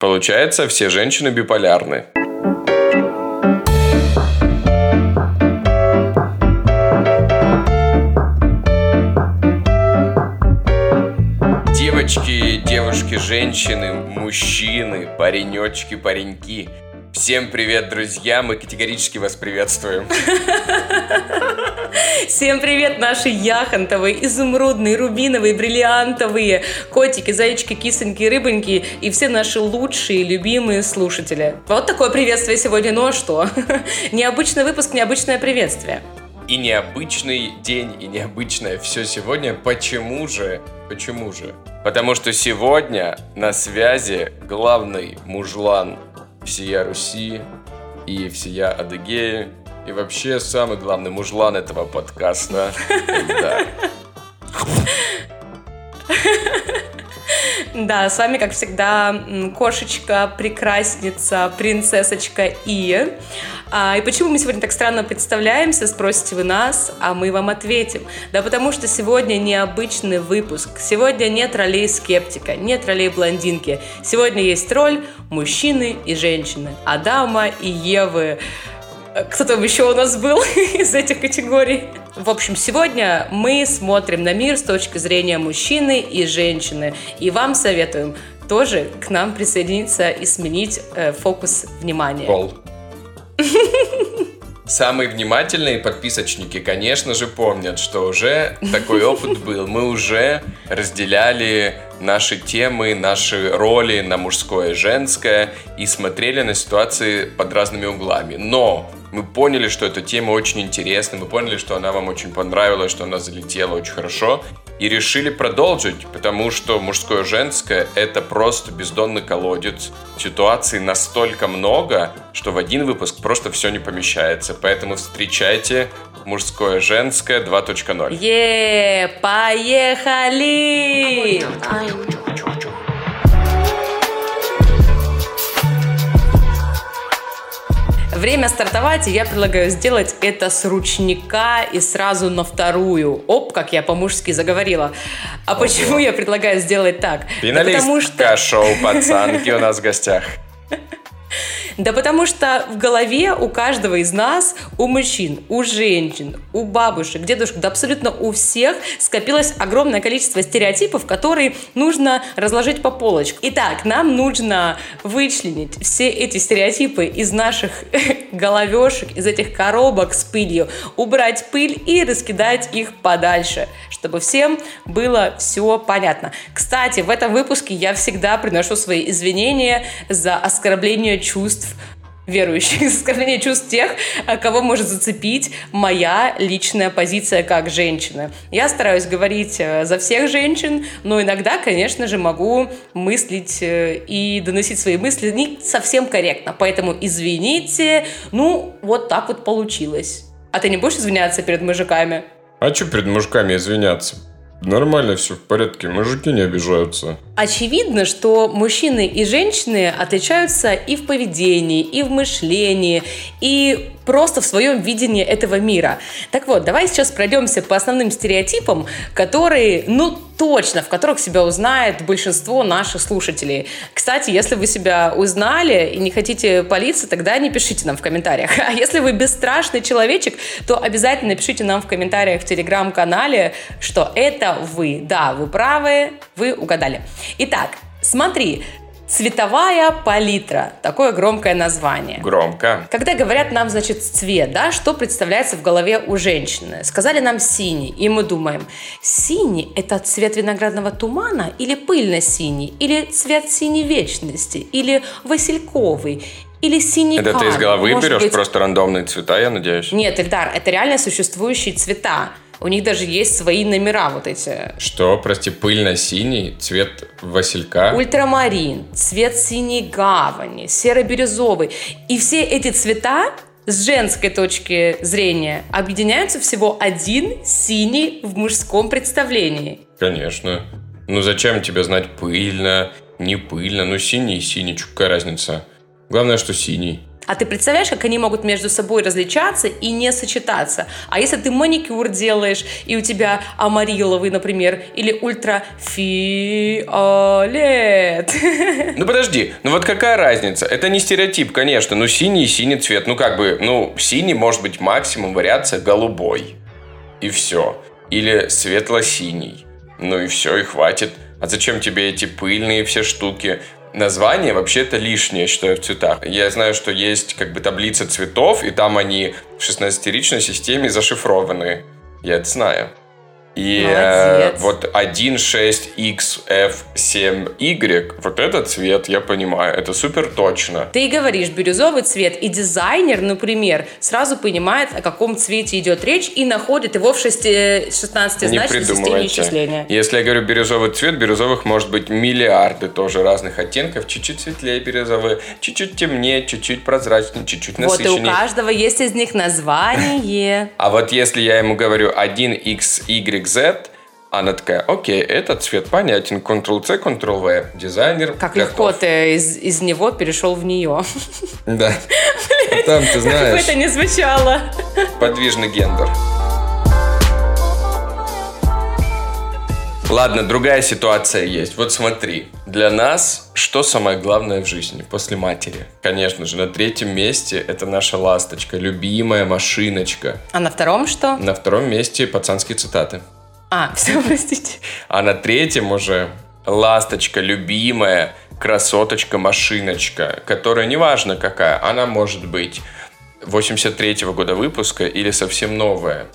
Получается, все женщины биполярны. Девочки, девушки, женщины, мужчины, паренечки, пареньки. Всем привет, друзья! Мы категорически вас приветствуем. Всем привет, наши яхонтовые, изумрудные, рубиновые, бриллиантовые котики, зайчики, кисоньки, рыбоньки и все наши лучшие, любимые слушатели. Вот такое приветствие сегодня. Ну а что? Необычный выпуск, необычное приветствие. И необычный день, и необычное все сегодня. Почему же? Почему же? Потому что сегодня на связи главный мужлан всея Руси и всея Адыгеи. И вообще самый главный мужлан этого подкаста. Да. Да, с вами, как всегда, кошечка, прекрасница, принцессочка И. А, и почему мы сегодня так странно представляемся, спросите вы нас, а мы вам ответим. Да потому что сегодня необычный выпуск. Сегодня нет ролей скептика, нет ролей блондинки. Сегодня есть роль мужчины и женщины, Адама и Евы. Кто там еще у нас был из этих категорий? В общем, сегодня мы смотрим на мир с точки зрения мужчины и женщины. И вам советуем тоже к нам присоединиться и сменить э, фокус внимания. Пол. Самые внимательные подписочники, конечно же, помнят, что уже такой опыт был. Мы уже разделяли наши темы, наши роли на мужское и женское и смотрели на ситуации под разными углами. Но мы поняли, что эта тема очень интересна, мы поняли, что она вам очень понравилась, что она залетела очень хорошо, и решили продолжить, потому что мужское и женское — это просто бездонный колодец. Ситуаций настолько много, что в один выпуск просто все не помещается. Поэтому встречайте мужское и женское 2.0. Е, поехали! Время стартовать, и я предлагаю сделать это с ручника и сразу на вторую. Оп, как я по-мужски заговорила. А Ого. почему я предлагаю сделать так? Финалистка да что... шоу «Пацанки» у нас в гостях. Да потому что в голове у каждого из нас, у мужчин, у женщин, у бабушек, дедушек, да абсолютно у всех скопилось огромное количество стереотипов, которые нужно разложить по полочкам. Итак, нам нужно вычленить все эти стереотипы из наших головешек, из этих коробок с пылью, убрать пыль и раскидать их подальше, чтобы всем было все понятно. Кстати, в этом выпуске я всегда приношу свои извинения за оскорбление чувств верующих, оскорбление чувств тех, а, кого может зацепить моя личная позиция как женщины. Я стараюсь говорить э, за всех женщин, но иногда, конечно же, могу мыслить э, и доносить свои мысли не совсем корректно. Поэтому извините, ну, вот так вот получилось. А ты не будешь извиняться перед мужиками? А что перед мужиками извиняться? Нормально все в порядке, мужики не обижаются. Очевидно, что мужчины и женщины отличаются и в поведении, и в мышлении, и просто в своем видении этого мира. Так вот, давай сейчас пройдемся по основным стереотипам, которые, ну, точно, в которых себя узнает большинство наших слушателей. Кстати, если вы себя узнали и не хотите палиться, тогда не пишите нам в комментариях. А если вы бесстрашный человечек, то обязательно пишите нам в комментариях в телеграм-канале, что это вы. Да, вы правы, вы угадали. Итак, смотри, Цветовая палитра. Такое громкое название. Громко. Когда говорят нам, значит, цвет, да, что представляется в голове у женщины? Сказали нам синий, и мы думаем, синий – это цвет виноградного тумана или пыльно-синий, или цвет синей вечности, или васильковый, или синий Это ты из головы берешь быть... просто рандомные цвета, я надеюсь? Нет, Эльдар, это реально существующие цвета. У них даже есть свои номера вот эти. Что, прости, пыльно-синий, цвет василька? Ультрамарин, цвет синей гавани, серо-бирюзовый. И все эти цвета с женской точки зрения объединяются всего один синий в мужском представлении. Конечно. Ну зачем тебе знать пыльно, не пыльно? Ну синий и синий, какая разница? Главное, что синий. А ты представляешь, как они могут между собой различаться и не сочетаться? А если ты маникюр делаешь, и у тебя амариловый, например, или ультрафиолет. Ну подожди, ну вот какая разница? Это не стереотип, конечно, ну синий синий цвет, ну как бы, ну синий может быть максимум вариация голубой. И все. Или светло-синий. Ну и все, и хватит. А зачем тебе эти пыльные все штуки? Название вообще это лишнее, считаю, в цветах. Я знаю, что есть как бы таблица цветов, и там они в 16-ричной системе зашифрованы. Я это знаю. И э, вот 1.6XF7Y, вот этот цвет, я понимаю, это супер точно. Ты говоришь бирюзовый цвет, и дизайнер, например, сразу понимает, о каком цвете идет речь, и находит его в 6, 16 значной системе исчисления. Если я говорю бирюзовый цвет, бирюзовых может быть миллиарды тоже разных оттенков, чуть-чуть светлее бирюзовые, чуть-чуть темнее, чуть-чуть прозрачнее, чуть-чуть насыщеннее. Вот и у каждого есть из них название. А вот если я ему говорю 1XY Z, она такая, окей, этот цвет понятен, Ctrl-C, Ctrl-V, дизайнер Как готов. легко ты из, из него перешел в нее. Да. А там, ты знаешь... Как бы это не звучало. Подвижный гендер. Ладно, другая ситуация есть. Вот смотри, для нас что самое главное в жизни после матери? Конечно же, на третьем месте это наша ласточка, любимая машиночка. А на втором что? На втором месте пацанские цитаты. А, все, простите. А на третьем уже ласточка, любимая, красоточка, машиночка, которая неважно какая, она может быть 83-го года выпуска или совсем новая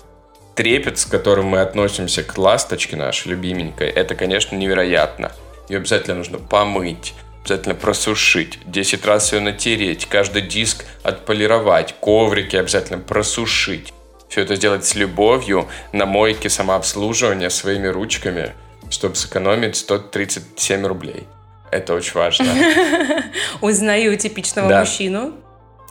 трепет, с которым мы относимся к ласточке нашей любименькой, это, конечно, невероятно. Ее обязательно нужно помыть, обязательно просушить, 10 раз ее натереть, каждый диск отполировать, коврики обязательно просушить. Все это сделать с любовью на мойке самообслуживания своими ручками, чтобы сэкономить 137 рублей. Это очень важно. Узнаю типичного мужчину.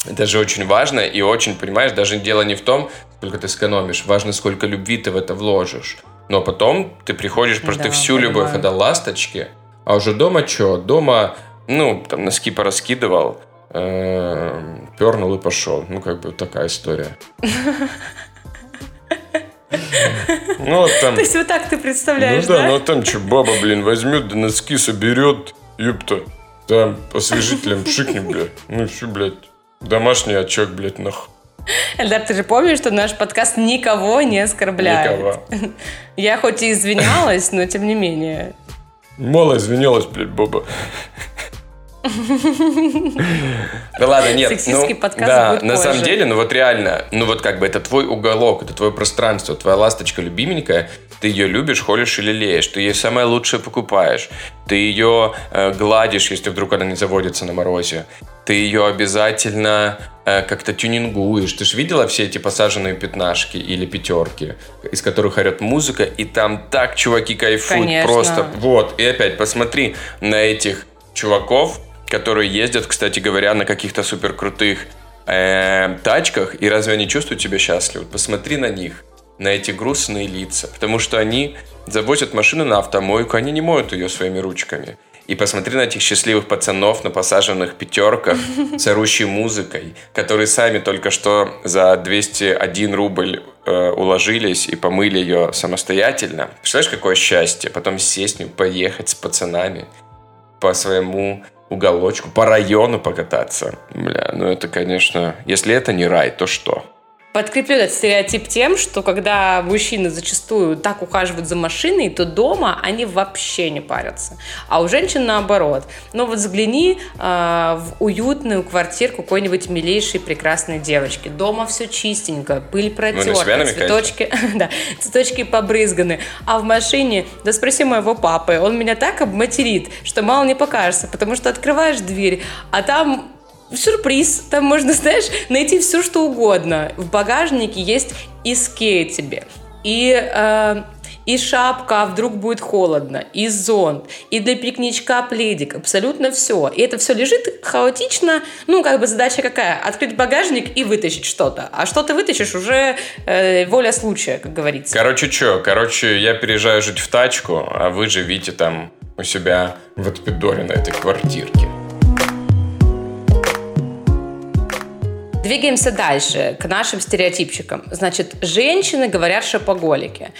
Это же очень важно и очень, понимаешь, даже дело не в том, сколько ты сэкономишь, важно, сколько любви ты в это вложишь. Но потом ты приходишь просто да, всю понимаю. любовь отдал ласточке, а уже дома что? Дома, ну, там носки пораскидывал, э, пернул и пошел. Ну, как бы такая история. Ну, там... То есть вот так ты представляешь, Ну да, ну там что, баба, блин, возьмет, да носки соберет, ёпта, там освежителем пшикнет, блядь. Ну все, блядь, домашний очаг, блядь, нах. Эльдар, ты же помнишь, что наш подкаст никого не оскорбляет? Никого. Я хоть и извинялась, но тем не менее. Мало извинялась, блядь, Боба. Да ладно, нет. Сексистский ну, подкаст да, будет на самом деле, ну вот реально, ну вот как бы это твой уголок, это твое пространство, твоя ласточка любименькая, ты ее любишь, холишь или леешь, ты ей самое лучшее покупаешь, ты ее э, гладишь, если вдруг она не заводится на морозе, ты ее обязательно э, как-то тюнингуешь. Ты же видела все эти посаженные пятнашки или пятерки, из которых орет музыка, и там так чуваки кайфуют Конечно. просто. Вот, и опять посмотри на этих чуваков, которые ездят, кстати говоря, на каких-то супер крутых э, тачках, и разве они чувствуют себя счастливы? Посмотри на них, на эти грустные лица, потому что они завозят машину на автомойку, они не моют ее своими ручками. И посмотри на этих счастливых пацанов на посаженных пятерках с орущей музыкой, которые сами только что за 201 рубль э, уложились и помыли ее самостоятельно. Представляешь, какое счастье? Потом сесть, поехать с пацанами по своему уголочку, по району покататься. Бля, ну это, конечно, если это не рай, то что? Подкреплю этот стереотип тем, что когда мужчины зачастую так ухаживают за машиной, то дома они вообще не парятся. А у женщин наоборот. Но вот взгляни э, в уютную квартирку какой-нибудь милейшей прекрасной девочки. Дома все чистенько, пыль протерта, цветочки, да, цветочки побрызганы. А в машине, да спроси моего папы, он меня так обматерит, что мало не покажется, потому что открываешь дверь, а там сюрприз. Там можно, знаешь, найти все, что угодно. В багажнике есть и скейт тебе, и, э, и шапка, а вдруг будет холодно, и зонт, и для пикничка пледик, абсолютно все. И это все лежит хаотично. Ну, как бы задача какая? Открыть багажник и вытащить что-то. А что ты вытащишь, уже э, воля случая, как говорится. Короче, что? Короче, я переезжаю жить в тачку, а вы живите там у себя в отпидоре на этой квартирке. Двигаемся дальше, к нашим стереотипчикам. Значит, женщины говорят шопоголики.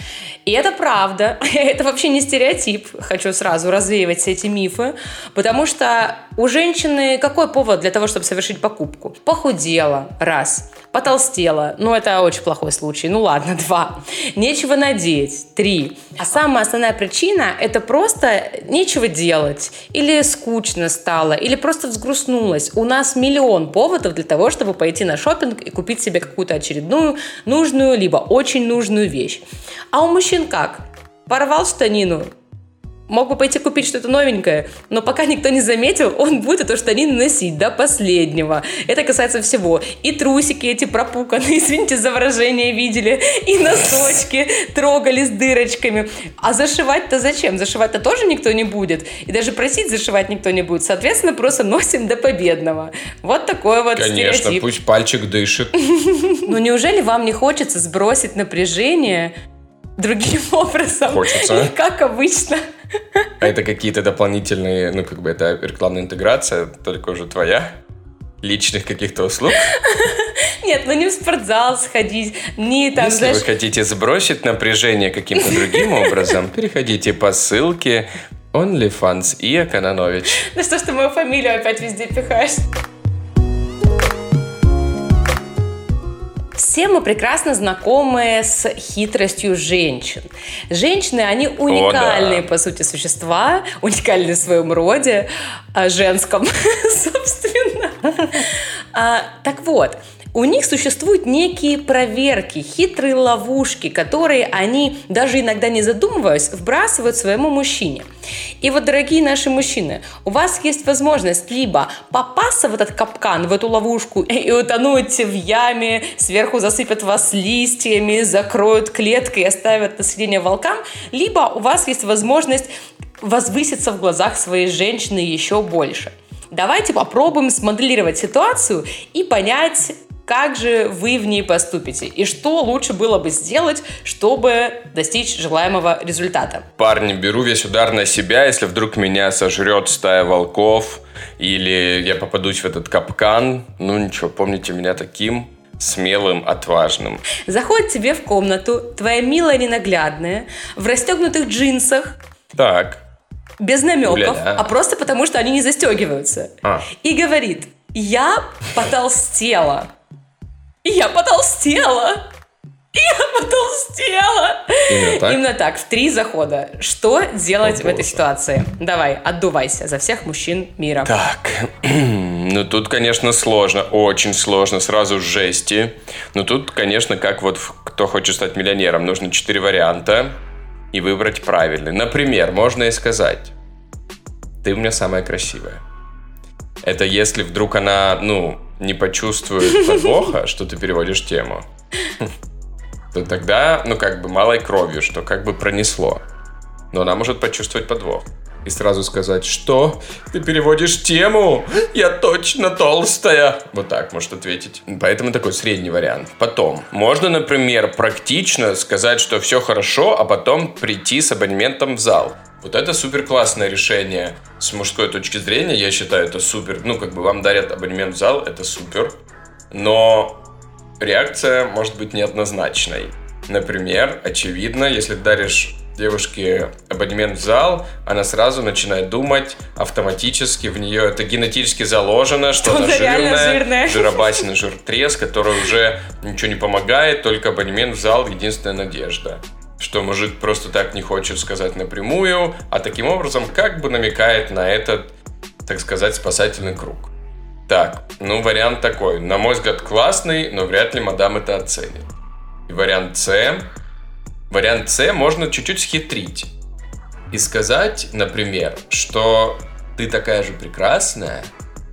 И это правда, это вообще не стереотип, хочу сразу развеивать все эти мифы, потому что у женщины какой повод для того, чтобы совершить покупку? Похудела, раз. Потолстела, ну это очень плохой случай, ну ладно, два. Нечего надеть, три. А самая основная причина – это просто нечего делать, или скучно стало, или просто взгрустнулась. У нас миллион поводов для того, чтобы пойти на шопинг и купить себе какую-то очередную нужную, либо очень нужную вещь. А у мужчин как? Порвал штанину, Мог бы пойти купить что-то новенькое, но пока никто не заметил, он будет эту штанину носить до последнего. Это касается всего. И трусики эти пропуканные, извините за выражение, видели, и носочки трогали с дырочками. А зашивать-то зачем? Зашивать-то тоже никто не будет. И даже просить зашивать никто не будет. Соответственно, просто носим до победного. Вот такой вот Конечно, стереотип. пусть пальчик дышит. Ну неужели вам не хочется сбросить напряжение другим образом? Хочется. Как обычно. А это какие-то дополнительные, ну, как бы это рекламная интеграция, только уже твоя? Личных каких-то услуг? Нет, ну не в спортзал сходить, не там, Если знаешь... вы хотите сбросить напряжение каким-то другим образом, переходите по ссылке OnlyFans и Акананович. Ну что ж ты мою фамилию опять везде пихаешь? Все мы прекрасно знакомы с хитростью женщин. Женщины, они уникальные, да. по сути, существа, уникальные в своем роде, а, женском, собственно. А, так вот, у них существуют некие проверки, хитрые ловушки, которые они, даже иногда не задумываясь, вбрасывают своему мужчине. И вот, дорогие наши мужчины, у вас есть возможность либо попасться в этот капкан, в эту ловушку и утонуть в яме, сверху засыпят вас листьями, закроют клеткой и оставят на съедение волкам, либо у вас есть возможность возвыситься в глазах своей женщины еще больше. Давайте попробуем смоделировать ситуацию и понять, как же вы в ней поступите и что лучше было бы сделать, чтобы достичь желаемого результата. Парни, беру весь удар на себя, если вдруг меня сожрет стая волков, или я попадусь в этот капкан. Ну ничего, помните меня таким смелым, отважным. Заходит тебе в комнату твоя милая ненаглядная в расстегнутых джинсах, Так, без намеков, Уля-ля. а просто потому, что они не застегиваются. А. И говорит, я потолстела. Я потолстела. Я потолстела. Именно так? Именно так, в три захода. Что делать О, в этой ситуации? Давай, отдувайся за всех мужчин мира. Так, ну тут, конечно, сложно, очень сложно, сразу жести. Но тут, конечно, как вот кто хочет стать миллионером, нужно четыре варианта и выбрать правильный. Например, можно и сказать, ты у меня самая красивая. Это если вдруг она, ну, не почувствует подвоха, что ты переводишь тему, то тогда, ну, как бы малой кровью, что как бы пронесло. Но она может почувствовать подвох. И сразу сказать, что ты переводишь тему, я точно толстая. Вот так может ответить. Поэтому такой средний вариант. Потом, можно, например, практично сказать, что все хорошо, а потом прийти с абонементом в зал. Вот это супер классное решение с мужской точки зрения. Я считаю, это супер. Ну, как бы вам дарят абонемент в зал, это супер. Но реакция может быть неоднозначной. Например, очевидно, если даришь девушке абонемент в зал, она сразу начинает думать автоматически, в нее это генетически заложено, что, Что она жирная, жирная. жиробасина, жиртрес, который уже ничего не помогает, только абонемент в зал единственная надежда. Что мужик просто так не хочет сказать напрямую, а таким образом как бы намекает на этот, так сказать, спасательный круг. Так, ну вариант такой. На мой взгляд, классный, но вряд ли мадам это оценит. И вариант С. Вариант С можно чуть-чуть схитрить. И сказать, например, что ты такая же прекрасная,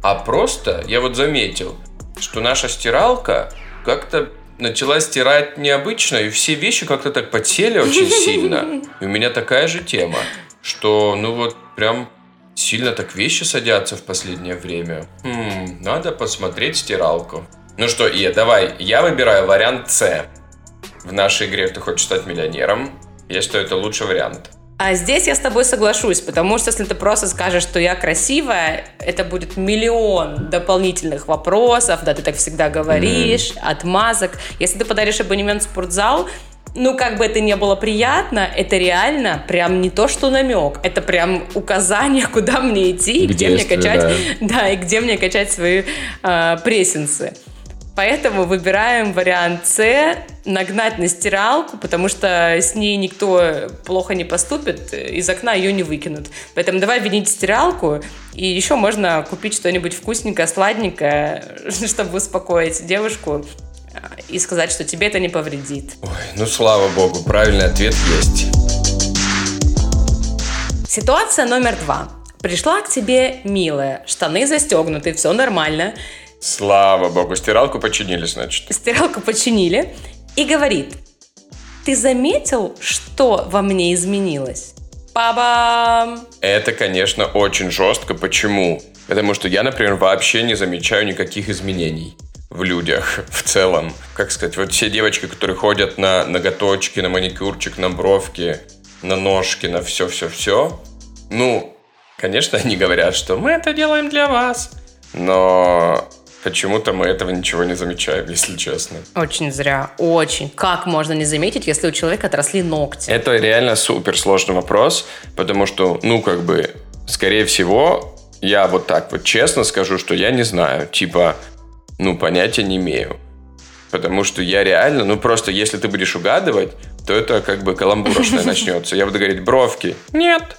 а просто я вот заметил, что наша стиралка как-то начала стирать необычно, и все вещи как-то так потели очень сильно. И у меня такая же тема, что ну вот прям сильно так вещи садятся в последнее время. Хм, надо посмотреть стиралку. Ну что, Ия, давай, я выбираю вариант С. В нашей игре «Кто хочет стать миллионером». Я считаю, это лучший вариант. А здесь я с тобой соглашусь, потому что если ты просто скажешь, что я красивая, это будет миллион дополнительных вопросов, да, ты так всегда говоришь, mm. отмазок. Если ты подаришь абонемент в спортзал, ну, как бы это не было приятно, это реально прям не то, что намек, это прям указание, куда мне идти, где мне качать, да. да, и где мне качать свои э, прессинсы. Поэтому выбираем вариант С, нагнать на стиралку, потому что с ней никто плохо не поступит, из окна ее не выкинут. Поэтому давай винить стиралку, и еще можно купить что-нибудь вкусненькое, сладенькое, чтобы успокоить девушку и сказать, что тебе это не повредит. Ой, ну слава богу, правильный ответ есть. Ситуация номер два. Пришла к тебе милая, штаны застегнуты, все нормально. Слава богу, стиралку починили, значит. Стиралку починили. И говорит, ты заметил, что во мне изменилось? Па-бам! Это, конечно, очень жестко. Почему? Потому что я, например, вообще не замечаю никаких изменений в людях в целом. Как сказать, вот все девочки, которые ходят на ноготочки, на маникюрчик, на бровки, на ножки, на все-все-все, ну, конечно, они говорят, что мы это делаем для вас, но почему-то мы этого ничего не замечаем, если честно. Очень зря, очень. Как можно не заметить, если у человека отросли ногти? Это реально супер сложный вопрос, потому что, ну, как бы, скорее всего, я вот так вот честно скажу, что я не знаю. Типа, ну, понятия не имею. Потому что я реально, ну просто если ты будешь угадывать, то это как бы каламбурочное начнется. Я буду говорить бровки – нет,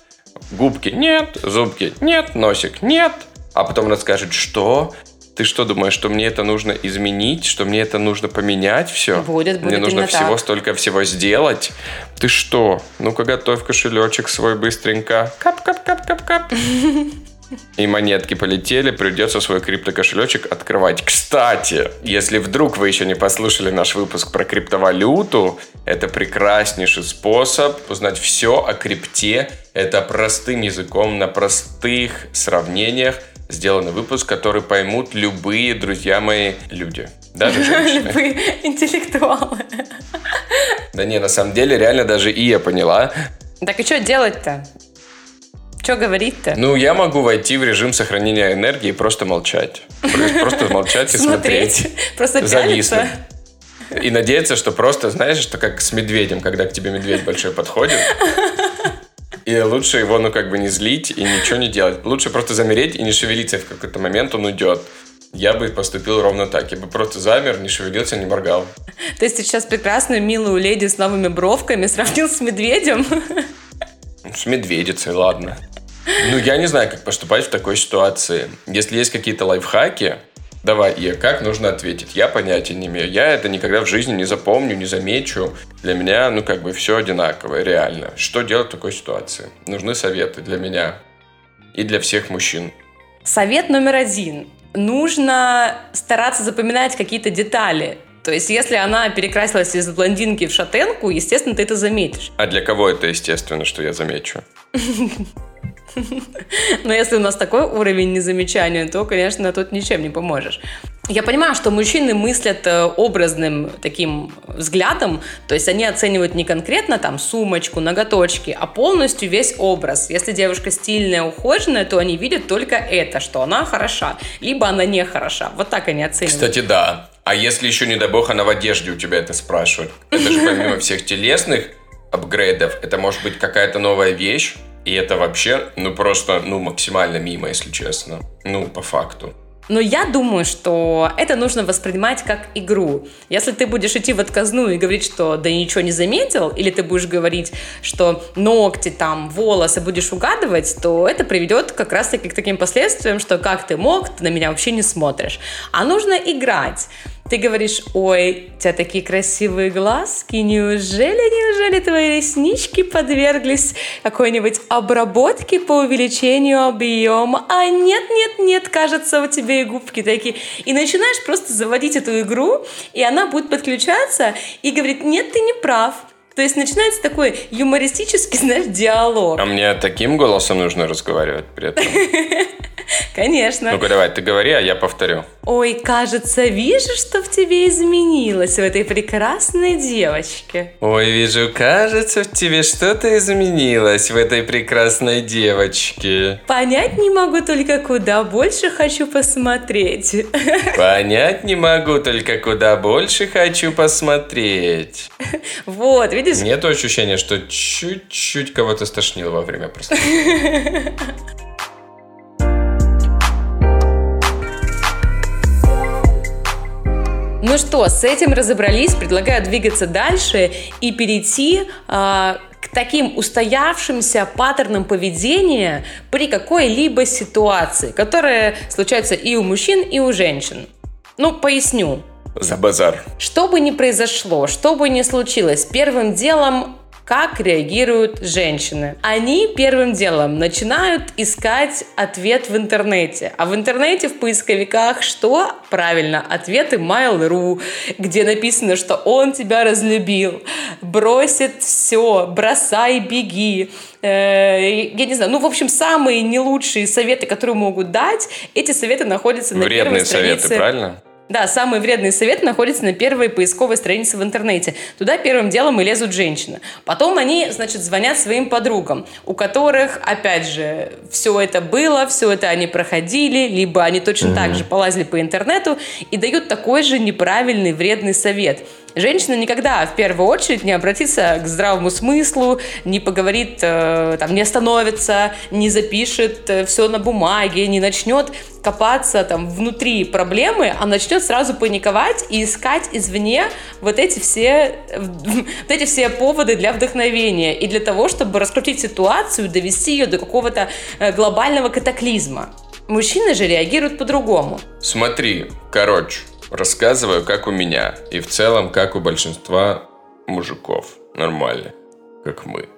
губки – нет, зубки – нет, носик – нет. А потом она скажет, что? Ты что думаешь, что мне это нужно изменить, что мне это нужно поменять все? Будет, будет Мне нужно всего так. столько всего сделать? Ты что? Ну-ка готовь кошелечек свой быстренько. Кап-кап-кап-кап-кап. И монетки полетели, придется свой криптокошелечек открывать. Кстати, если вдруг вы еще не послушали наш выпуск про криптовалюту, это прекраснейший способ узнать все о крипте. Это простым языком, на простых сравнениях сделанный выпуск, который поймут любые, друзья мои, люди. Даже женщины. Любые интеллектуалы. Да не, на самом деле, реально даже и я поняла. Так и что делать-то? Что говорить-то? Ну, я могу войти в режим сохранения энергии и просто молчать. Просто молчать и смотреть. Просто зависнуть. И надеяться, что просто, знаешь, что как с медведем, когда к тебе медведь большой подходит. И лучше его, ну, как бы не злить и ничего не делать. Лучше просто замереть и не шевелиться, в какой-то момент он уйдет. Я бы поступил ровно так. Я бы просто замер, не шевелился, не моргал. То есть ты сейчас прекрасную, милую леди с новыми бровками сравнил с медведем? С медведицей, ладно. Ну, я не знаю, как поступать в такой ситуации. Если есть какие-то лайфхаки, давай, и как нужно ответить? Я понятия не имею. Я это никогда в жизни не запомню, не замечу. Для меня, ну, как бы все одинаковое, реально. Что делать в такой ситуации? Нужны советы для меня и для всех мужчин. Совет номер один. Нужно стараться запоминать какие-то детали. То есть, если она перекрасилась из блондинки в шатенку, естественно, ты это заметишь. А для кого это естественно, что я замечу? Но если у нас такой уровень незамечания, то, конечно, тут ничем не поможешь. Я понимаю, что мужчины мыслят э, образным таким взглядом, то есть они оценивают не конкретно там сумочку, ноготочки, а полностью весь образ. Если девушка стильная, ухоженная, то они видят только это, что она хороша, либо она не хороша. Вот так они оценивают. Кстати, да. А если еще, не дай бог, она в одежде у тебя это спрашивает? Это же помимо всех телесных апгрейдов, это может быть какая-то новая вещь, и это вообще, ну, просто, ну, максимально мимо, если честно. Ну, по факту. Но я думаю, что это нужно воспринимать как игру. Если ты будешь идти в отказную и говорить, что да ничего не заметил, или ты будешь говорить, что ногти, там, волосы будешь угадывать, то это приведет как раз-таки к таким последствиям, что как ты мог, ты на меня вообще не смотришь. А нужно играть. Ты говоришь, ой, у тебя такие красивые глазки, неужели, неужели твои реснички подверглись какой-нибудь обработке по увеличению объема? А нет, нет, нет, кажется, у тебя и губки такие. И начинаешь просто заводить эту игру, и она будет подключаться и говорит, нет, ты не прав, то есть начинается такой юмористический, знаешь, диалог. А мне таким голосом нужно разговаривать при этом? Конечно. Ну-ка давай, ты говори, а я повторю. Ой, кажется, вижу, что в тебе изменилось, в этой прекрасной девочке. Ой, вижу, кажется, в тебе что-то изменилось, в этой прекрасной девочке. Понять не могу только, куда больше хочу посмотреть. Понять не могу только, куда больше хочу посмотреть. Вот, видишь? Нет ощущения, что чуть-чуть кого-то стошнило во время прослушивания. Ну что, с этим разобрались. Предлагаю двигаться дальше и перейти э, к таким устоявшимся паттернам поведения при какой-либо ситуации, которые случаются и у мужчин, и у женщин. Ну, поясню. За базар. Что бы ни произошло, что бы ни случилось, первым делом как реагируют женщины? Они первым делом начинают искать ответ в интернете. А в интернете в поисковиках что? Правильно, ответы Mail.ru, где написано, что он тебя разлюбил, бросит все, бросай, беги. Э, я не знаю, ну, в общем, самые не лучшие советы, которые могут дать, эти советы находятся на Вредные первой странице. советы, правильно? Да, самый вредный совет находится на первой поисковой странице в интернете. Туда первым делом и лезут женщины. Потом они, значит, звонят своим подругам, у которых, опять же, все это было, все это они проходили, либо они точно mm-hmm. так же полазили по интернету и дают такой же неправильный, вредный совет – женщина никогда в первую очередь не обратится к здравому смыслу, не поговорит, э, там, не остановится, не запишет э, все на бумаге, не начнет копаться там внутри проблемы, а начнет сразу паниковать и искать извне вот эти все, вот эти все поводы для вдохновения и для того, чтобы раскрутить ситуацию, довести ее до какого-то э, глобального катаклизма. Мужчины же реагируют по-другому. Смотри, короче, Рассказываю, как у меня. И в целом, как у большинства мужиков. Нормально. Как мы.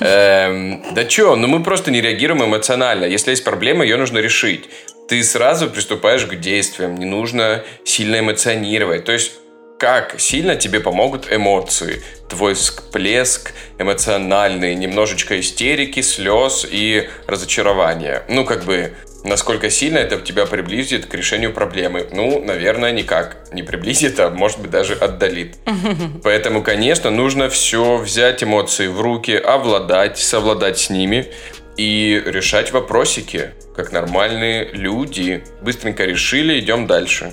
Эм, да чё, ну мы просто не реагируем эмоционально. Если есть проблема, ее нужно решить. Ты сразу приступаешь к действиям, не нужно сильно эмоционировать. То есть как сильно тебе помогут эмоции. Твой всплеск эмоциональный, немножечко истерики, слез и разочарования. Ну, как бы, Насколько сильно это тебя приблизит к решению проблемы? Ну, наверное, никак. Не приблизит, а может быть даже отдалит. Поэтому, конечно, нужно все взять эмоции в руки, обладать, совладать с ними и решать вопросики, как нормальные люди. Быстренько решили, идем дальше.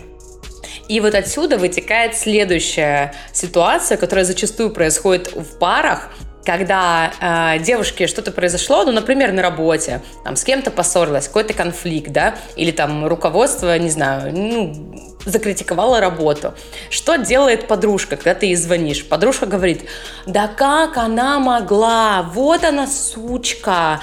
И вот отсюда вытекает следующая ситуация, которая зачастую происходит в парах, когда э, девушке что-то произошло, ну, например, на работе, там, с кем-то поссорилась, какой-то конфликт, да, или там руководство, не знаю, ну, закритиковало работу. Что делает подружка, когда ты ей звонишь? Подружка говорит, да как она могла, вот она сучка.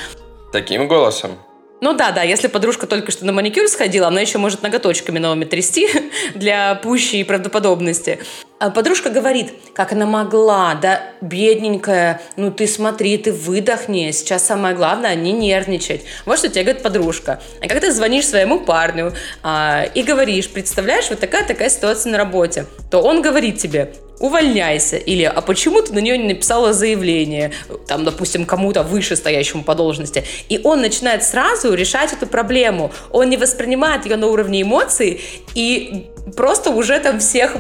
Таким голосом? Ну да, да, если подружка только что на маникюр сходила, она еще может ноготочками новыми трясти для пущей правдоподобности. А подружка говорит, как она могла, да, бедненькая, ну ты смотри, ты выдохни, сейчас самое главное не нервничать. Вот что тебе говорит подружка. А когда ты звонишь своему парню а, и говоришь, представляешь, вот такая-такая ситуация на работе, то он говорит тебе, увольняйся, или а почему ты на нее не написала заявление, там, допустим, кому-то выше стоящему по должности, и он начинает сразу решать эту проблему, он не воспринимает ее на уровне эмоций и просто уже там всех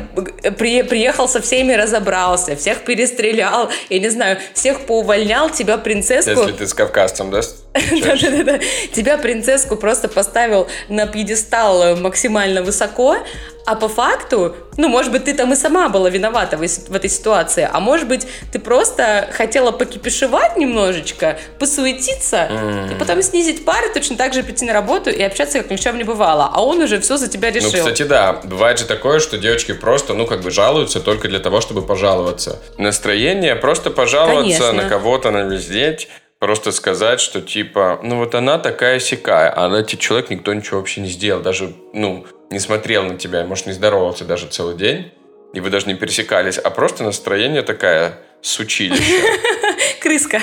при, приехал со всеми разобрался, всех перестрелял, я не знаю, всех поувольнял, тебя принцесску... Если ты с кавказцем, да? Да-да-да. Тебя принцесску просто поставил на пьедестал максимально высоко, а по факту, ну, может быть, ты там и сама была виновата в, в этой ситуации, а может быть, ты просто хотела покипишевать немножечко, посуетиться, mm. и потом снизить пары, точно так же прийти на работу и общаться, как ни в чем не бывало. А он уже все за тебя ну, решил. Ну, кстати, да. Бывает же такое, что девочки просто, ну, как бы жалуются только для того, чтобы пожаловаться. Настроение просто пожаловаться Конечно. на кого-то, на вездеть, просто сказать, что типа, ну вот она такая сякая, а она тебе человек, никто ничего вообще не сделал, даже, ну, не смотрел на тебя, может, не здоровался даже целый день, и вы даже не пересекались, а просто настроение такая сучилище. Крыска.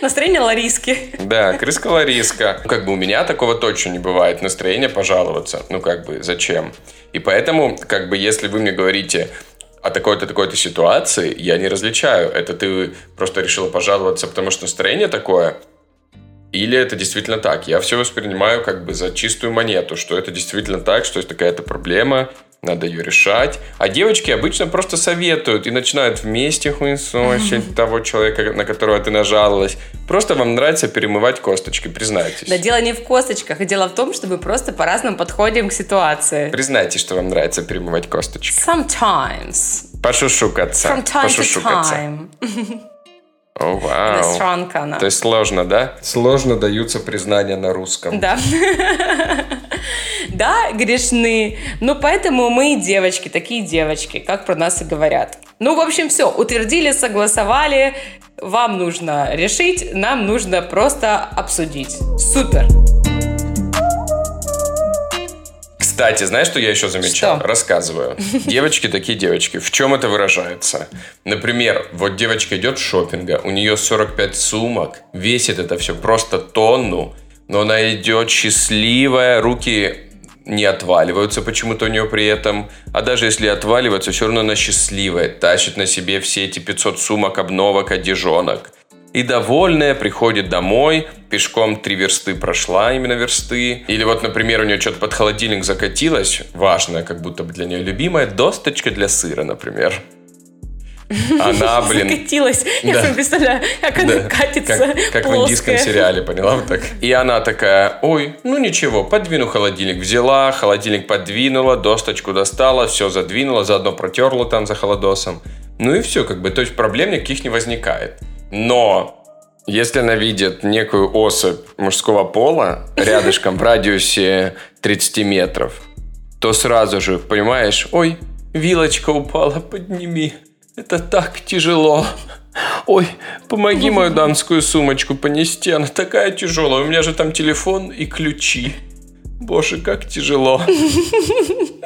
Настроение Лариски. Да, крыска Лариска. Ну, как бы у меня такого точно не бывает. Настроение пожаловаться. Ну, как бы, зачем? И поэтому, как бы, если вы мне говорите, о такой-то, такой-то ситуации, я не различаю. Это ты просто решила пожаловаться, потому что настроение такое, или это действительно так. Я все воспринимаю как бы за чистую монету, что это действительно так, что есть такая-то проблема, надо ее решать. А девочки обычно просто советуют и начинают вместе хуесосить того человека, на которого ты нажаловалась. Просто вам нравится перемывать косточки, признайтесь. Да дело не в косточках, а дело в том, что мы просто по-разному подходим к ситуации. Признайтесь, что вам нравится перемывать косточки. Sometimes. Пошушукаться. From time Пошушукаться. to time. О, вау. Иностранка она. То есть сложно, да? Сложно даются признания на русском. Да. Да, грешны. Ну, поэтому мы девочки, такие девочки, как про нас и говорят. Ну, в общем, все, утвердили, согласовали. Вам нужно решить, нам нужно просто обсудить. Супер. Кстати, знаешь, что я еще замечал? Что? Рассказываю. Девочки такие девочки. В чем это выражается? Например, вот девочка идет шопинга, у нее 45 сумок, весит это все просто тонну, но она идет счастливая, руки не отваливаются почему-то у нее при этом. А даже если отваливаются, все равно она счастливая. Тащит на себе все эти 500 сумок, обновок, одежонок. И довольная приходит домой, пешком три версты прошла, именно версты. Или вот, например, у нее что-то под холодильник закатилось, важное, как будто бы для нее любимая, досточка для сыра, например. Она, блин, Закатилась. Я Да. себе представляю, как она да, катится как, как в индийском сериале, поняла вот так? И она такая, ой, ну ничего, подвину холодильник. Взяла, холодильник подвинула, досточку достала, все задвинула, заодно протерла там за холодосом. Ну и все, как бы, то есть проблем никаких не возникает. Но если она видит некую особь мужского пола рядышком в радиусе 30 метров, то сразу же, понимаешь, ой, вилочка упала, подними. Это так тяжело. Ой, помоги мою дамскую сумочку понести, она такая тяжелая. У меня же там телефон и ключи. Боже, как тяжело.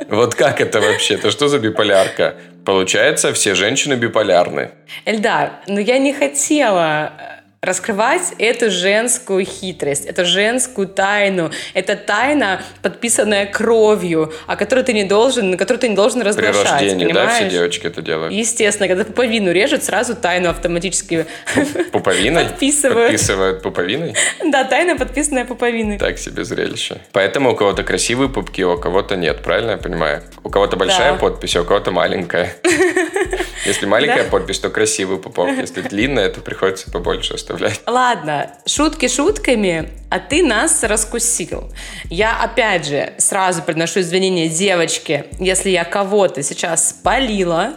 Вот как это вообще? Это что за биполярка? Получается, все женщины биполярны. Эльдар, ну я не хотела э, раскрывать эту женскую хитрость, эту женскую тайну. Это тайна, подписанная кровью, о которой ты не должен, на которую ты не должен При разглашать, рождении, да, понимаешь? все девочки это делают? Естественно, когда пуповину режут, сразу тайну автоматически Пуповиной? подписывают. Подписывают пуповиной? Да, тайна, подписанная пуповиной. Так себе зрелище. Поэтому у кого-то красивые пупки, у кого-то нет, правильно я понимаю? У кого-то большая Да. подпись, а у кого-то маленькая. Если маленькая Да. подпись, то красивый пупок. Если длинная, то приходится побольше оставлять. Ладно, шутки шутками, а ты нас раскусил. Я опять же сразу приношу извинения девочке, если я кого-то сейчас спалила,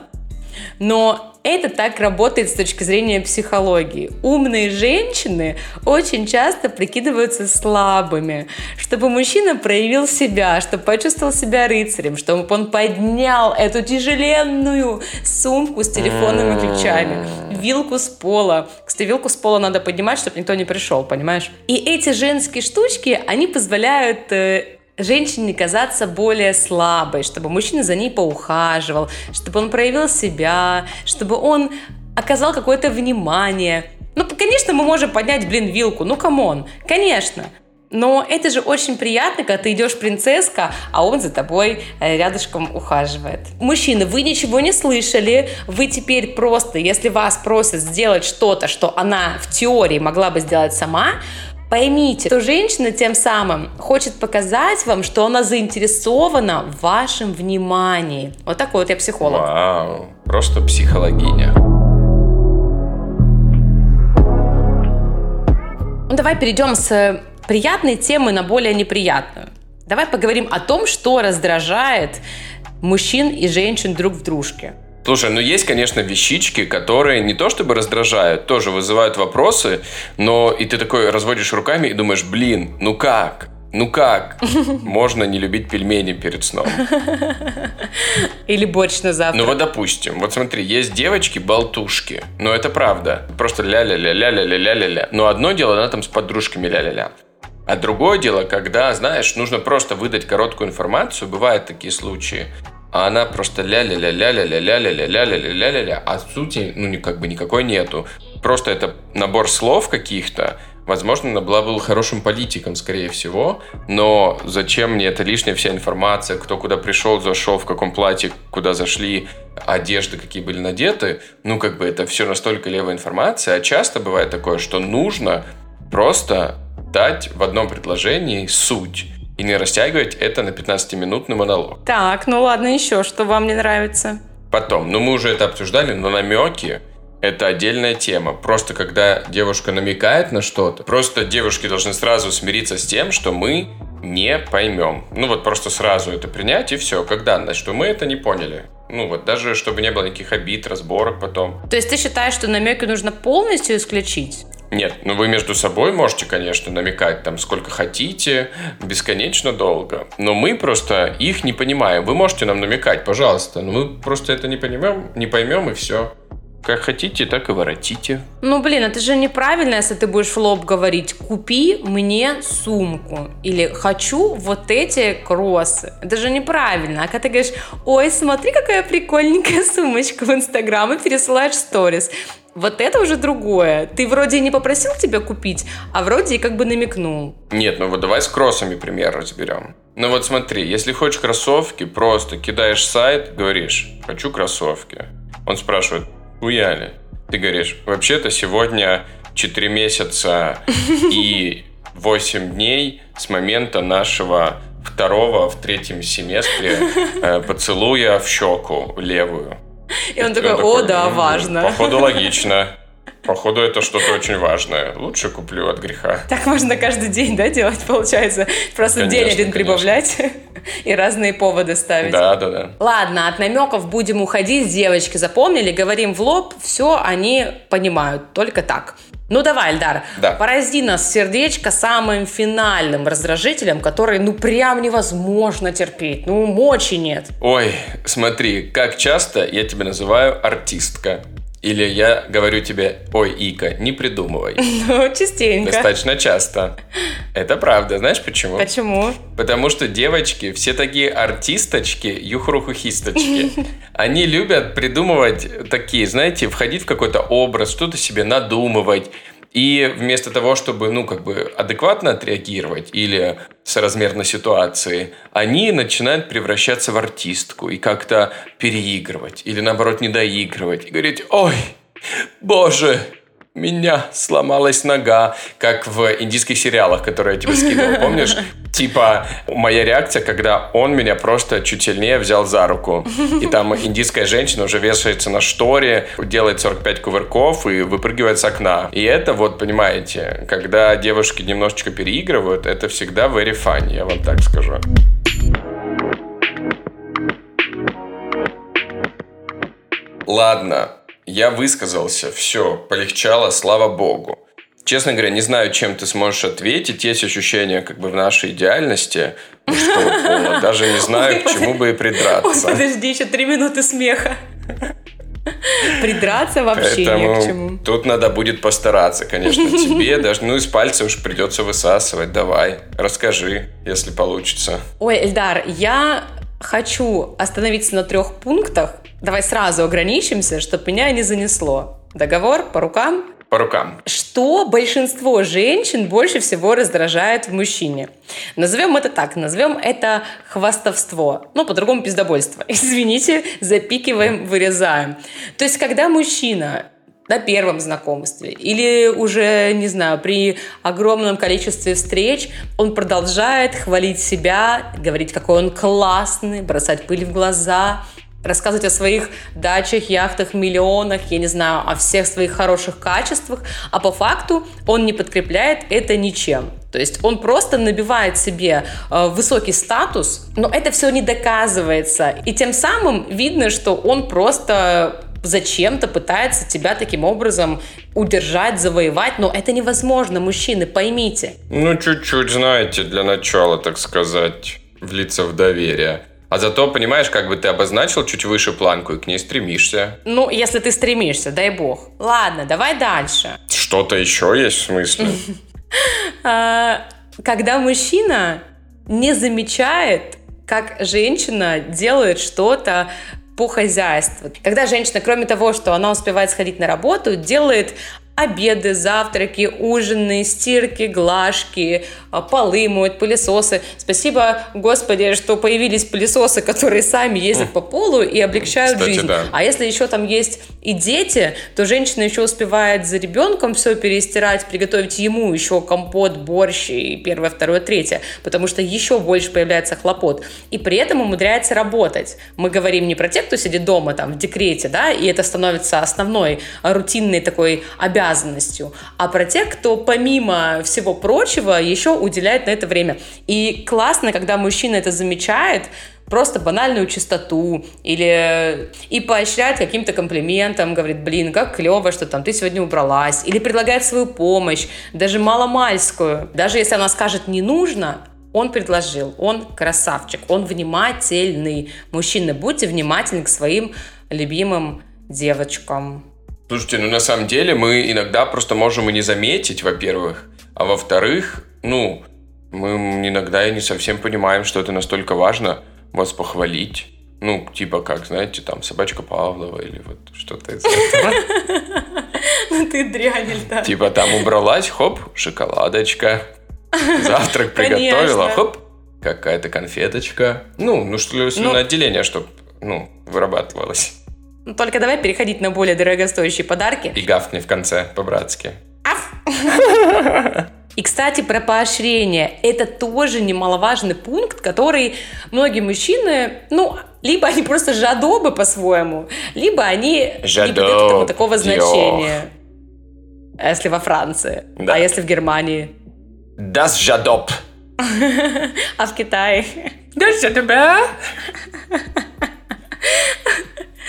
но это так работает с точки зрения психологии. Умные женщины очень часто прикидываются слабыми, чтобы мужчина проявил себя, чтобы почувствовал себя рыцарем, чтобы он поднял эту тяжеленную сумку с телефонными ключами, вилку с пола. Кстати, вилку с пола надо поднимать, чтобы никто не пришел, понимаешь? И эти женские штучки, они позволяют э, женщине казаться более слабой, чтобы мужчина за ней поухаживал, чтобы он проявил себя, чтобы он оказал какое-то внимание. Ну, конечно, мы можем поднять, блин, вилку, ну, come on, конечно. Но это же очень приятно, когда ты идешь принцесска, а он за тобой э, рядышком ухаживает. Мужчины, вы ничего не слышали, вы теперь просто, если вас просят сделать что-то, что она в теории могла бы сделать сама, Поймите, что женщина тем самым хочет показать вам, что она заинтересована в вашем внимании. Вот такой вот я психолог. Вау, просто психологиня. Ну, давай перейдем с приятной темы на более неприятную. Давай поговорим о том, что раздражает мужчин и женщин друг в дружке. Слушай, ну есть, конечно, вещички, которые не то чтобы раздражают, тоже вызывают вопросы, но и ты такой разводишь руками и думаешь, блин, ну как? Ну как? Можно не любить пельмени перед сном. Или борщ на завтрак. Ну вот допустим, вот смотри, есть девочки-болтушки. но это правда. Просто ля-ля-ля-ля-ля-ля-ля-ля. Но одно дело, она там с подружками ля-ля-ля. А другое дело, когда, знаешь, нужно просто выдать короткую информацию, бывают такие случаи, а она просто ля-ля-ля-ля-ля-ля-ля-ля-ля-ля-ля-ля-ля-ля, а сути, ну, как бы никакой нету. Просто это набор слов каких-то, Возможно, она была бы хорошим политиком, скорее всего, но зачем мне эта лишняя вся информация, кто куда пришел, зашел, в каком платье, куда зашли, одежды какие были надеты, ну, как бы это все настолько левая информация, а часто бывает такое, что нужно просто дать в одном предложении суть не растягивать это на 15-минутный монолог. Так, ну ладно, еще что вам не нравится? Потом, ну мы уже это обсуждали, но намеки это отдельная тема. Просто когда девушка намекает на что-то, просто девушки должны сразу смириться с тем, что мы не поймем. Ну вот просто сразу это принять и все, как данность, что мы это не поняли. Ну вот, даже чтобы не было никаких обид, разборок потом. То есть ты считаешь, что намеки нужно полностью исключить? Нет, ну вы между собой можете, конечно, намекать там сколько хотите, бесконечно долго. Но мы просто их не понимаем. Вы можете нам намекать, пожалуйста, но мы просто это не поймем, не поймем и все. Как хотите, так и воротите. Ну, блин, это же неправильно, если ты будешь в лоб говорить «купи мне сумку» или «хочу вот эти кроссы». Это же неправильно. А когда ты говоришь «ой, смотри, какая прикольненькая сумочка в Инстаграм» и пересылаешь сторис, вот это уже другое. Ты вроде не попросил тебя купить, а вроде и как бы намекнул. Нет, ну вот давай с кроссами пример разберем. Ну вот смотри, если хочешь кроссовки, просто кидаешь сайт, говоришь «хочу кроссовки». Он спрашивает Уяли. Ты говоришь, вообще-то сегодня 4 месяца и 8 дней с момента нашего второго в третьем семестре э, поцелуя в щеку левую. И он, такой, о, да, важно. Походу логично. Походу, это что-то очень важное. Лучше куплю от греха. Так можно каждый день, да, делать, получается? Просто конечно, день один конечно. прибавлять и разные поводы ставить. Да, да, да. Ладно, от намеков будем уходить. Девочки запомнили, говорим в лоб, все они понимают, только так. Ну давай, Эльдар, да. поразди нас сердечко самым финальным раздражителем, который ну прям невозможно терпеть, ну мочи нет. Ой, смотри, как часто я тебя называю артистка. Или я говорю тебе, ой, Ика, не придумывай. Ну, частенько. Достаточно часто. Это правда. Знаешь почему? Почему? Потому что девочки, все такие артисточки, юхрухухисточки, они любят придумывать такие, знаете, входить в какой-то образ, что-то себе надумывать, и вместо того, чтобы, ну, как бы адекватно отреагировать или соразмерно ситуации, они начинают превращаться в артистку и как-то переигрывать или, наоборот, недоигрывать. И говорить, ой, боже, меня сломалась нога, как в индийских сериалах, которые я тебе скидывал, помнишь? Типа, моя реакция, когда он меня просто чуть сильнее взял за руку. И там индийская женщина уже вешается на шторе, делает 45 кувырков и выпрыгивает с окна. И это вот, понимаете, когда девушки немножечко переигрывают, это всегда very fun, я вам так скажу. Ладно, я высказался, все, полегчало, слава богу. Честно говоря, не знаю, чем ты сможешь ответить. Есть ощущение как бы в нашей идеальности мужского пола. Даже не знаю, к чему бы и придраться. Ой, подожди, еще три минуты смеха. Придраться вообще Поэтому не к чему. Тут надо будет постараться, конечно, тебе даже, ну из пальца уж придется высасывать. Давай, расскажи, если получится. Ой, Эльдар, я хочу остановиться на трех пунктах, Давай сразу ограничимся, чтобы меня не занесло. Договор по рукам? По рукам. Что большинство женщин больше всего раздражает в мужчине? Назовем это так, назовем это хвастовство. Ну, по-другому пиздобольство. Извините, запикиваем, вырезаем. То есть, когда мужчина на первом знакомстве или уже, не знаю, при огромном количестве встреч он продолжает хвалить себя, говорить, какой он классный, бросать пыль в глаза – рассказывать о своих дачах, яхтах, миллионах, я не знаю, о всех своих хороших качествах, а по факту он не подкрепляет это ничем. То есть он просто набивает себе э, высокий статус, но это все не доказывается. И тем самым видно, что он просто зачем-то пытается тебя таким образом удержать, завоевать, но это невозможно, мужчины, поймите. Ну, чуть-чуть, знаете, для начала, так сказать, влиться в доверие. А зато, понимаешь, как бы ты обозначил чуть выше планку и к ней стремишься. Ну, если ты стремишься, дай бог. Ладно, давай дальше. Что-то еще есть в смысле? А, когда мужчина не замечает, как женщина делает что-то по хозяйству. Когда женщина, кроме того, что она успевает сходить на работу, делает обеды, завтраки, ужины, стирки, глажки, а, полы моют, пылесосы. Спасибо, Господи, что появились пылесосы, которые сами ездят по полу и облегчают Кстати, жизнь. да. А если еще там есть и дети, то женщина еще успевает за ребенком все перестирать, приготовить ему еще компот, борщ и первое, второе, третье, потому что еще больше появляется хлопот. И при этом умудряется работать. Мы говорим не про тех, кто сидит дома там в декрете, да, и это становится основной рутинной такой обязанностью, а про тех, кто помимо всего прочего еще уделяет на это время. И классно, когда мужчина это замечает, просто банальную чистоту или и поощряет каким-то комплиментом, говорит, блин, как клево, что там ты сегодня убралась, или предлагает свою помощь, даже маломальскую, даже если она скажет не нужно, он предложил, он красавчик, он внимательный. Мужчины, будьте внимательны к своим любимым девочкам. Слушайте, ну на самом деле мы иногда просто можем и не заметить, во-первых, а во-вторых, ну, мы иногда и не совсем понимаем, что это настолько важно вас похвалить. Ну, типа как, знаете, там, собачка Павлова или вот что-то из этого. Ну ты дрянь, да. Типа там убралась, хоп, шоколадочка. Завтрак приготовила, хоп, какая-то конфеточка. Ну, ну что слюноотделение, чтобы, ну, вырабатывалось. Ну, Только давай переходить на более дорогостоящие подарки. И гавкни в конце по-братски. И, кстати, про поощрение. Это тоже немаловажный пункт, который многие мужчины, ну, либо они просто жадобы по-своему, либо они не Жадоб, придают этому такого значения. А Если во Франции, Да. а если в Германии, Das Jadop. а в Китае. Das Jadop.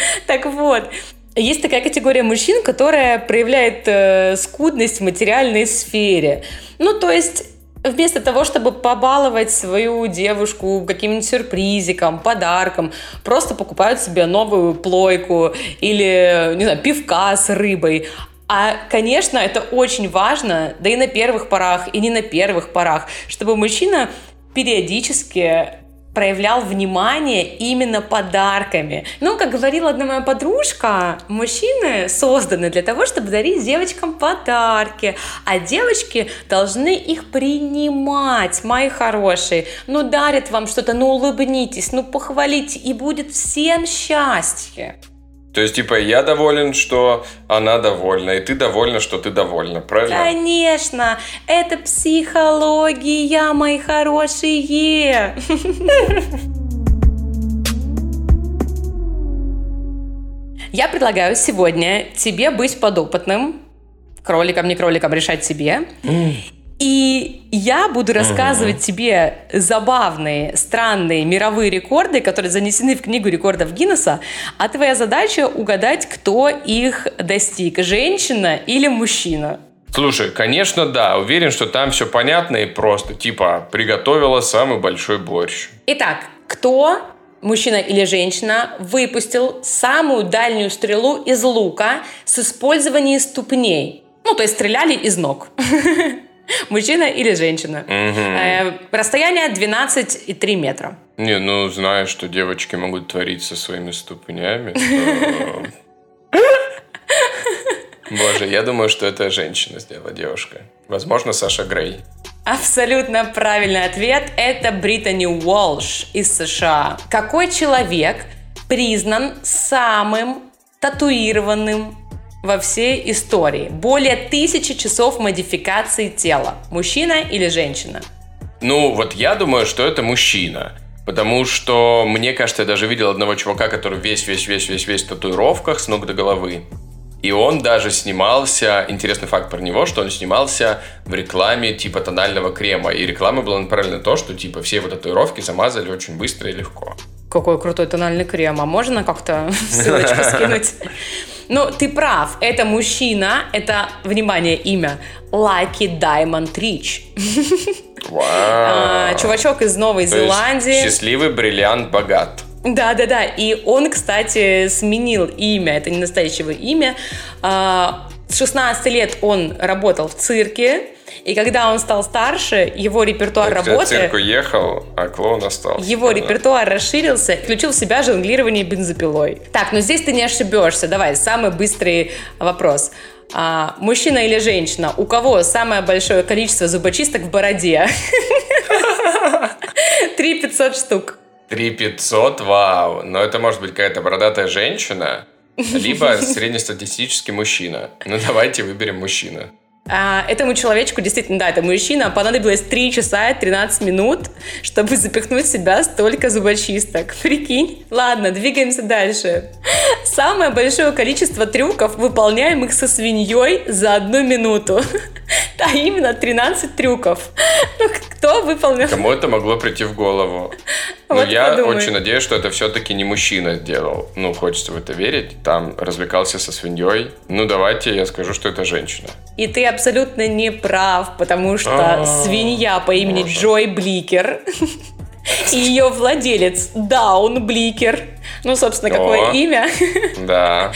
Так вот, есть такая категория мужчин, которая проявляет э, скудность в материальной сфере. Ну, то есть Вместо того, чтобы побаловать свою девушку каким-нибудь сюрпризиком, подарком, просто покупают себе новую плойку или, не знаю, пивка с рыбой. А, конечно, это очень важно, да и на первых порах, и не на первых порах, чтобы мужчина периодически проявлял внимание именно подарками. Ну, как говорила одна моя подружка, мужчины созданы для того, чтобы дарить девочкам подарки, а девочки должны их принимать, мои хорошие. Ну, дарят вам что-то, ну, улыбнитесь, ну, похвалите, и будет всем счастье. То есть, типа, я доволен, что она довольна, и ты довольна, что ты довольна, правильно? Конечно, это психология, мои хорошие. Я предлагаю сегодня тебе быть подопытным, кроликом, не кроликом, решать себе. И я буду рассказывать тебе забавные, странные мировые рекорды, которые занесены в книгу рекордов Гиннесса, а твоя задача угадать, кто их достиг, женщина или мужчина. Слушай, конечно, да. Уверен, что там все понятно и просто. Типа, приготовила самый большой борщ. Итак, кто, мужчина или женщина, выпустил самую дальнюю стрелу из лука с использованием ступней? Ну, то есть стреляли из ног. Мужчина или женщина. Э, Расстояние 12,3 метра. Не, ну, знаешь, что девочки могут творить со своими ступнями. то- Боже, я думаю, что это женщина сделала, девушка. Возможно, Саша Грей. Абсолютно правильный ответ – это Британи Уолш из США. Какой человек признан самым татуированным во всей истории? Более тысячи часов модификации тела. Мужчина или женщина? Ну, вот я думаю, что это мужчина. Потому что, мне кажется, я даже видел одного чувака, который весь-весь-весь-весь-весь в татуировках с ног до головы. И он даже снимался, интересный факт про него, что он снимался в рекламе типа тонального крема. И реклама была направлена на то, что типа все его татуировки замазали очень быстро и легко. Какой крутой тональный крем. А можно как-то ссылочку скинуть? Ну, ты прав. Это мужчина, это, внимание, имя. Lucky Diamond Rich. Вау. А, Чувачок из Новой То Зеландии. Счастливый бриллиант богат. Да, да, да. И он, кстати, сменил имя. Это не настоящего имя. А, С 16 лет он работал в цирке. И когда он стал старше, его репертуар Так, работы... цирк уехал, а клоун остался. Его Да. репертуар расширился, включил в себя жонглирование бензопилой. Так, ну здесь ты не ошибешься. Давай, самый быстрый вопрос. А, мужчина или женщина, у кого самое большое количество зубочисток в бороде? 3 500 штук. 3 500, вау. Но это может быть какая-то бородатая женщина, либо среднестатистический мужчина. Ну, давайте выберем мужчину. А, этому человечку, действительно, да, это мужчина, понадобилось 3 часа и 13 минут, чтобы запихнуть в себя столько зубочисток. Прикинь? Ладно, двигаемся дальше. Самое большое количество трюков, выполняемых со свиньей за одну минуту. А именно 13 трюков. Ну, кто выполнил? Кому это могло прийти в голову? Но Вот я подумай. очень надеюсь, что это все-таки не мужчина сделал. Ну, хочется в это верить. Там развлекался со свиньей. Ну, давайте я скажу, что это женщина. И ты абсолютно не прав, потому что А, свинья по имени. Джой Бликер и ее владелец Даун Бликер, ну, собственно, какое О. имя, Да.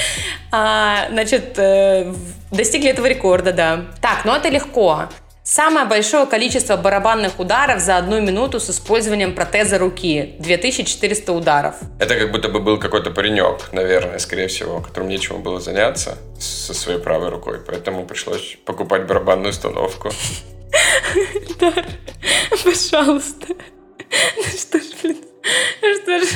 а, значит, э, достигли этого рекорда, да. Так, ну это легко. Самое большое количество барабанных ударов за одну минуту с использованием протеза руки. 2400 ударов. Это как будто бы был какой-то паренек, наверное, скорее всего, которому нечему было заняться со своей правой рукой. Поэтому пришлось покупать барабанную установку. Пожалуйста. Ну что ж, блин, что ж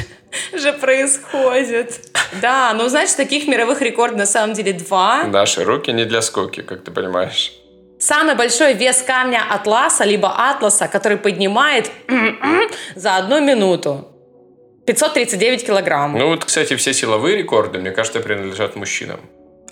же происходит? Да, ну, значит, таких мировых рекордов на самом деле два. Наши руки не для скуки, как ты понимаешь. Самый большой вес камня Атласа, либо Атласа, который поднимает за одну минуту. 539 килограмм. Ну вот, кстати, все силовые рекорды, мне кажется, принадлежат мужчинам.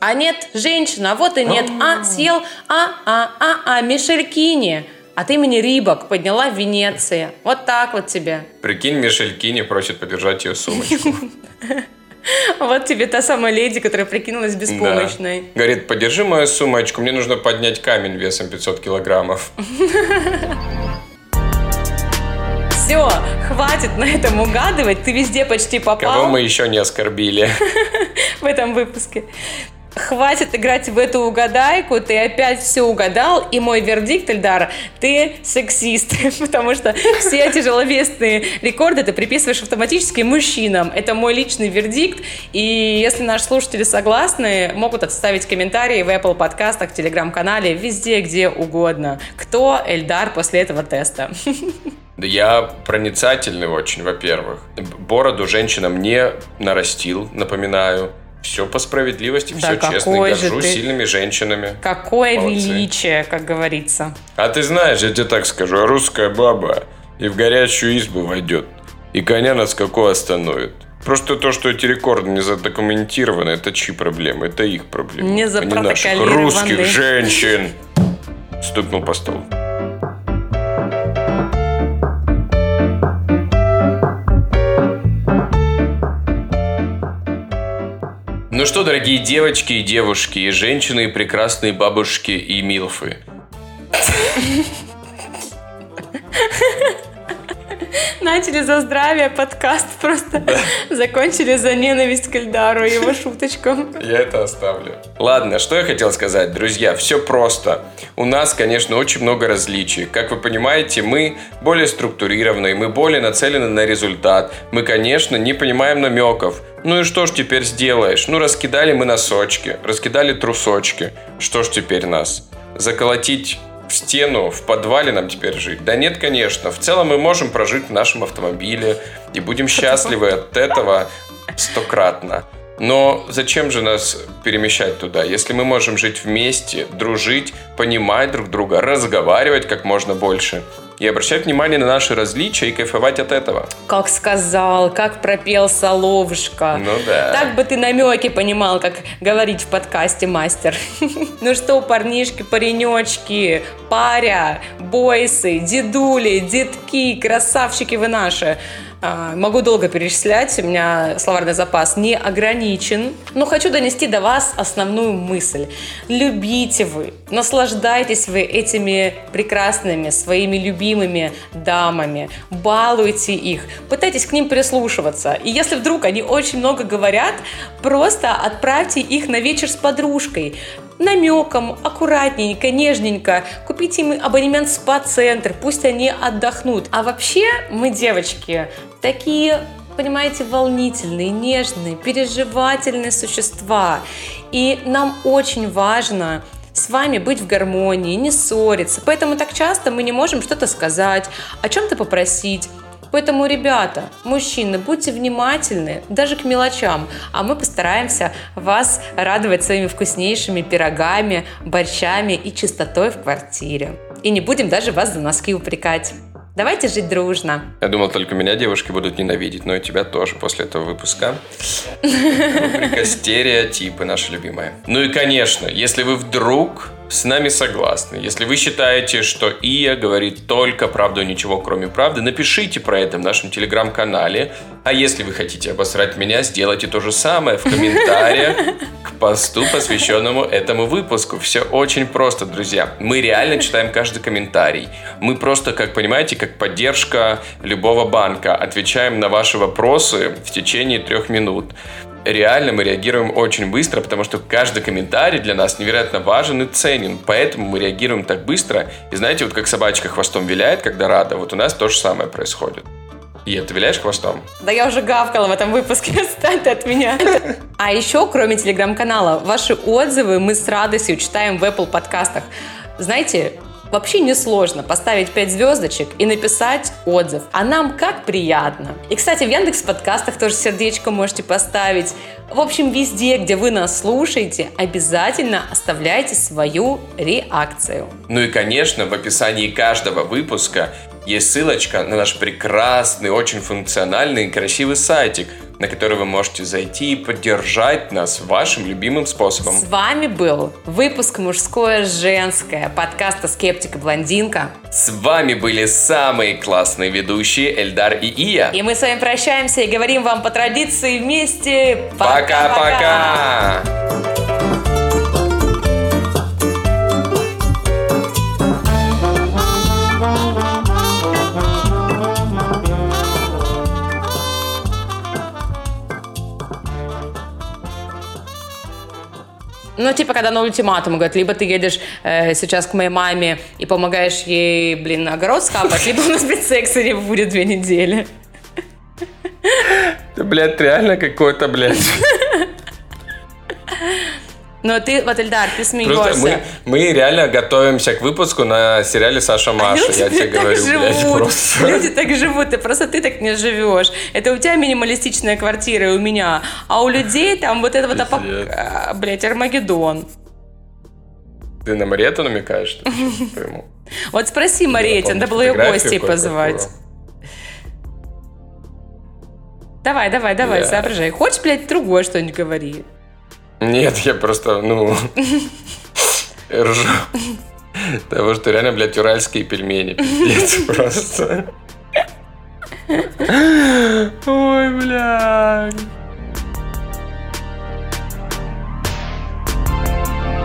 А нет, женщина, вот и нет. А, съел, а, а, а, а, Мишель Кини от имени Рибок подняла в Венеции. Вот так вот тебе. Прикинь, Мишель Кини просит подержать ее сумочку. Вот тебе та самая леди, которая прикинулась беспомощной. Да. Говорит, подержи мою сумочку, мне нужно поднять камень весом 500 килограммов. Все, хватит на этом угадывать. Ты везде почти попал Кого мы еще не оскорбили? в этом выпуске. Хватит играть в эту угадайку, ты опять все угадал, и мой вердикт, Эльдар, ты сексист, потому что все тяжеловесные рекорды ты приписываешь автоматически мужчинам. Это мой личный вердикт, и если наши слушатели согласны, могут отставить комментарии в Apple подкастах, Телеграм-канале, везде, где угодно. Кто Эльдар после этого теста? Я проницательный очень, во-первых. Бороду женщинам не нарастил, напоминаю. Все по справедливости, Да все честно. горжусь ты- сильными женщинами. Какое Молодцы. величие, как говорится. А ты знаешь, я тебе так скажу, русская баба и в горячую избу войдет, и коня на скаку остановит. Просто то, что эти рекорды не задокументированы, это чьи проблемы? Это их проблемы. Не а наших запротоколированы. русских женщин. Стукнул по столу. Ну что, дорогие девочки и девушки, и женщины, и прекрасные бабушки и милфы. Начали за здравие подкаст, просто закончили за ненависть к Эльдару и его шуточкам. Я это оставлю. Ладно, что я хотел сказать, друзья, все просто. У нас, конечно, очень много различий. Как вы понимаете, мы более структурированные, мы более нацелены на результат. Мы, конечно, не понимаем намеков. Ну и что ж теперь сделаешь? Ну, раскидали мы носочки, раскидали трусочки. Что ж теперь нас? Заколотить в стену, в подвале нам теперь жить? Да нет, конечно. В целом мы можем прожить в нашем автомобиле и будем счастливы от этого стократно. Но зачем же нас перемещать туда, если мы можем жить вместе, дружить, понимать друг друга, разговаривать как можно больше и обращать внимание на наши различия и кайфовать от этого? Как сказал, как пропел Соловушка. Ну да. Так бы ты намеки понимал, как говорить в подкасте мастер. Ну что, парнишки, паренечки, паря, бойсы, дедули, детки, красавчики вы наши. А, Могу долго перечислять, у меня словарный запас не ограничен, но хочу донести до вас основную мысль. Любите вы, наслаждайтесь вы этими прекрасными, своими любимыми дамами, балуйте их, пытайтесь к ним прислушиваться. И если вдруг они очень много говорят, просто отправьте их на вечер с подружкой намеком, аккуратненько, нежненько. Купите им абонемент в спа-центр, пусть они отдохнут. А вообще мы, девочки, такие понимаете, волнительные, нежные, переживательные существа. И нам очень важно с вами быть в гармонии, не ссориться. Поэтому так часто мы не можем что-то сказать, о чем-то попросить. Поэтому, ребята, мужчины, будьте внимательны даже к мелочам, а мы постараемся вас радовать своими вкуснейшими пирогами, борщами и чистотой в квартире. И не будем даже вас за носки упрекать. Давайте жить дружно. Я думал, только меня девушки будут ненавидеть, но и тебя тоже после этого выпуска. Рубрика «Стереотипы» наша любимая. Ну и, конечно, если вы вдруг с нами согласны. Если вы считаете, что Ия говорит только правду и ничего кроме правды, напишите про это в нашем телеграм-канале. А если вы хотите обосрать меня, сделайте то же самое в комментариях к посту, посвященному этому выпуску. Все очень просто, друзья. Мы реально читаем каждый комментарий. Мы просто, как понимаете, как поддержка любого банка, отвечаем на ваши вопросы в течение трех минут реально мы реагируем очень быстро, потому что каждый комментарий для нас невероятно важен и ценен. Поэтому мы реагируем так быстро. И знаете, вот как собачка хвостом виляет, когда рада, вот у нас то же самое происходит. И ты виляешь хвостом? Да я уже гавкала в этом выпуске, отстань от меня. А еще, кроме телеграм-канала, ваши отзывы мы с радостью читаем в Apple подкастах. Знаете, Вообще несложно поставить 5 звездочек и написать отзыв. А нам как приятно. И, кстати, в Яндекс подкастах тоже сердечко можете поставить. В общем, везде, где вы нас слушаете, обязательно оставляйте свою реакцию. Ну и, конечно, в описании каждого выпуска есть ссылочка на наш прекрасный, очень функциональный и красивый сайтик – на который вы можете зайти и поддержать нас вашим любимым способом. С вами был выпуск «Мужское-женское» подкаста «Скептика блондинка». С вами были самые классные ведущие Эльдар и Ия. И мы с вами прощаемся и говорим вам по традиции вместе пока-пока! Ну, типа, когда на ультиматум говорят, либо ты едешь э, сейчас к моей маме и помогаешь ей, блин, огород скапать, либо у нас, блин, секса не будет две недели. Ты, блядь, реально какой-то, блядь. Но ты, вот, Эльдар, ты смеешься. мы, мы реально готовимся к выпуску на сериале Саша Маша. Люди я тебе говорю, живут. блядь, просто. Люди так живут, ты просто ты так не живешь. Это у тебя минималистичная квартира, и у меня. А у людей там вот это вот, апок... А, блядь, Армагеддон. Ты на Марету намекаешь? Что пойму. Вот спроси Марету, надо было ее гостей позвать. Давай, давай, давай, соображай. Хочешь, блядь, другое что-нибудь говори? Нет, я просто, ну, ржу. Того, что реально, блядь, уральские пельмени. Пиздец просто. Ой, блядь.